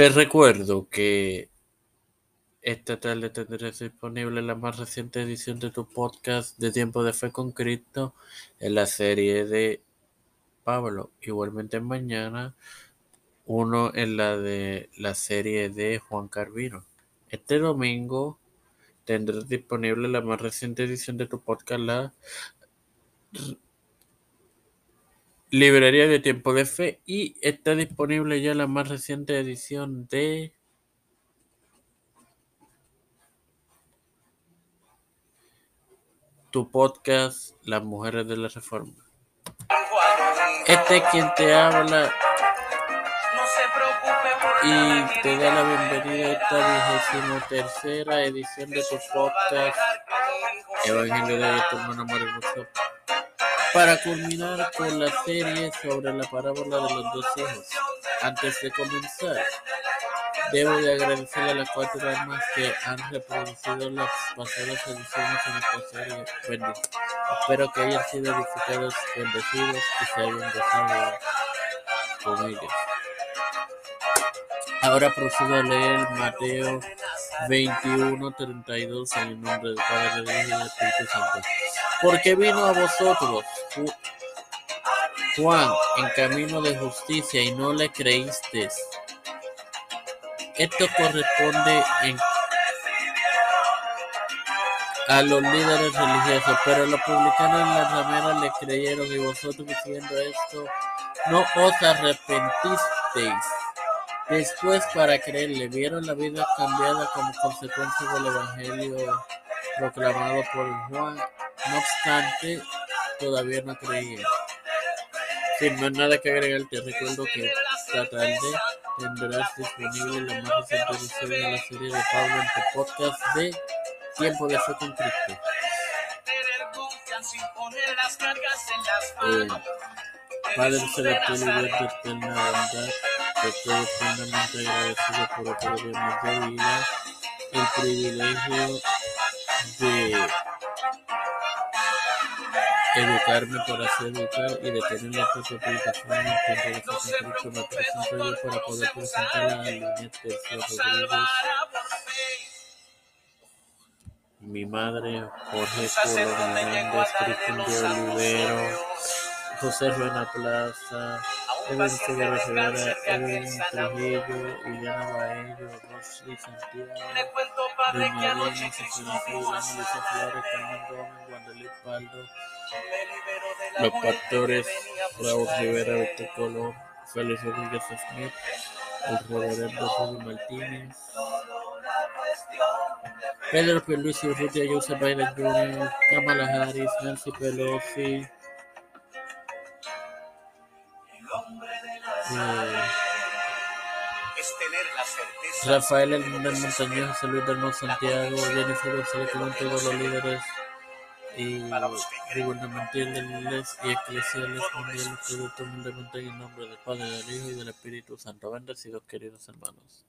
Te recuerdo que esta tarde tendrás disponible la más reciente edición de tu podcast de Tiempo de Fe con Cristo en la serie de Pablo. Igualmente mañana uno en la de la serie de Juan Carvino. Este domingo tendrás disponible la más reciente edición de tu podcast, la Librería de Tiempo de Fe y está disponible ya la más reciente edición de tu podcast Las Mujeres de la Reforma. Este es quien te habla y te da la bienvenida a esta vigésimo tercera edición de tu podcast Evangelio de tu hermano Mario para culminar con la serie sobre la parábola de los dos hijos. Antes de comenzar, debo de agradecer a las cuatro almas que han reproducido las pasadas ediciones en esta serie. Espero que hayan sido edificados, bendecidos y se hayan gozado con ellos. Ahora procedo a leer Mateo 21, 32 en el nombre del Padre, del Hijo y del Espíritu Santo. Porque vino a vosotros Juan en camino de justicia y no le creísteis. Esto corresponde a los líderes religiosos, pero los publicanos y las rameras le creyeron y vosotros diciendo esto no os arrepentisteis. Después para creerle, vieron la vida cambiada como consecuencia del evangelio proclamado por Juan. No obstante, todavía no creían. Sin más nada que agregar, te recuerdo que esta tarde tendrás disponible la más reciente edición de la serie de Pablo en tu podcast de Tiempo de Fe con Cristo. Eh, Padre Celestial y Dios de eterna bondad, estoy profundamente agradecido por de vida, el privilegio de educarme por hacer educar y de tener la propia aplicación en cuanto a Cristo me presento yo para poder presentar a Tercio Rodríguez, mi madre Jorge Polo Menéndez, Cristian de Olivero, José Ruena Plaza, Edwin Figueroa Rivera, Edwin Trujillo, Iliana Baello, Rosy Santiago, Doña Elena, Cecilia Flores, Carmen Gómez, Guadalupe Paldo, los pastores Raúl Rivera, Víctor Colón, Félix Rodríguez Smith, el reverendo Julio Martínez, Pedro Pierluisi Urrutia, Joseph Biden Jr., Kamala Harris, Nancy Pelosi, eh, Rafael Hernández Montañez, José Luis Santiago, Jennifer González Colón, todos los líderes y gubernamentales y eclesiales mundiales, todo humildemente en el nombre del Padre, del Hijo y del Espíritu Santo. Bendecidos, queridos hermanos.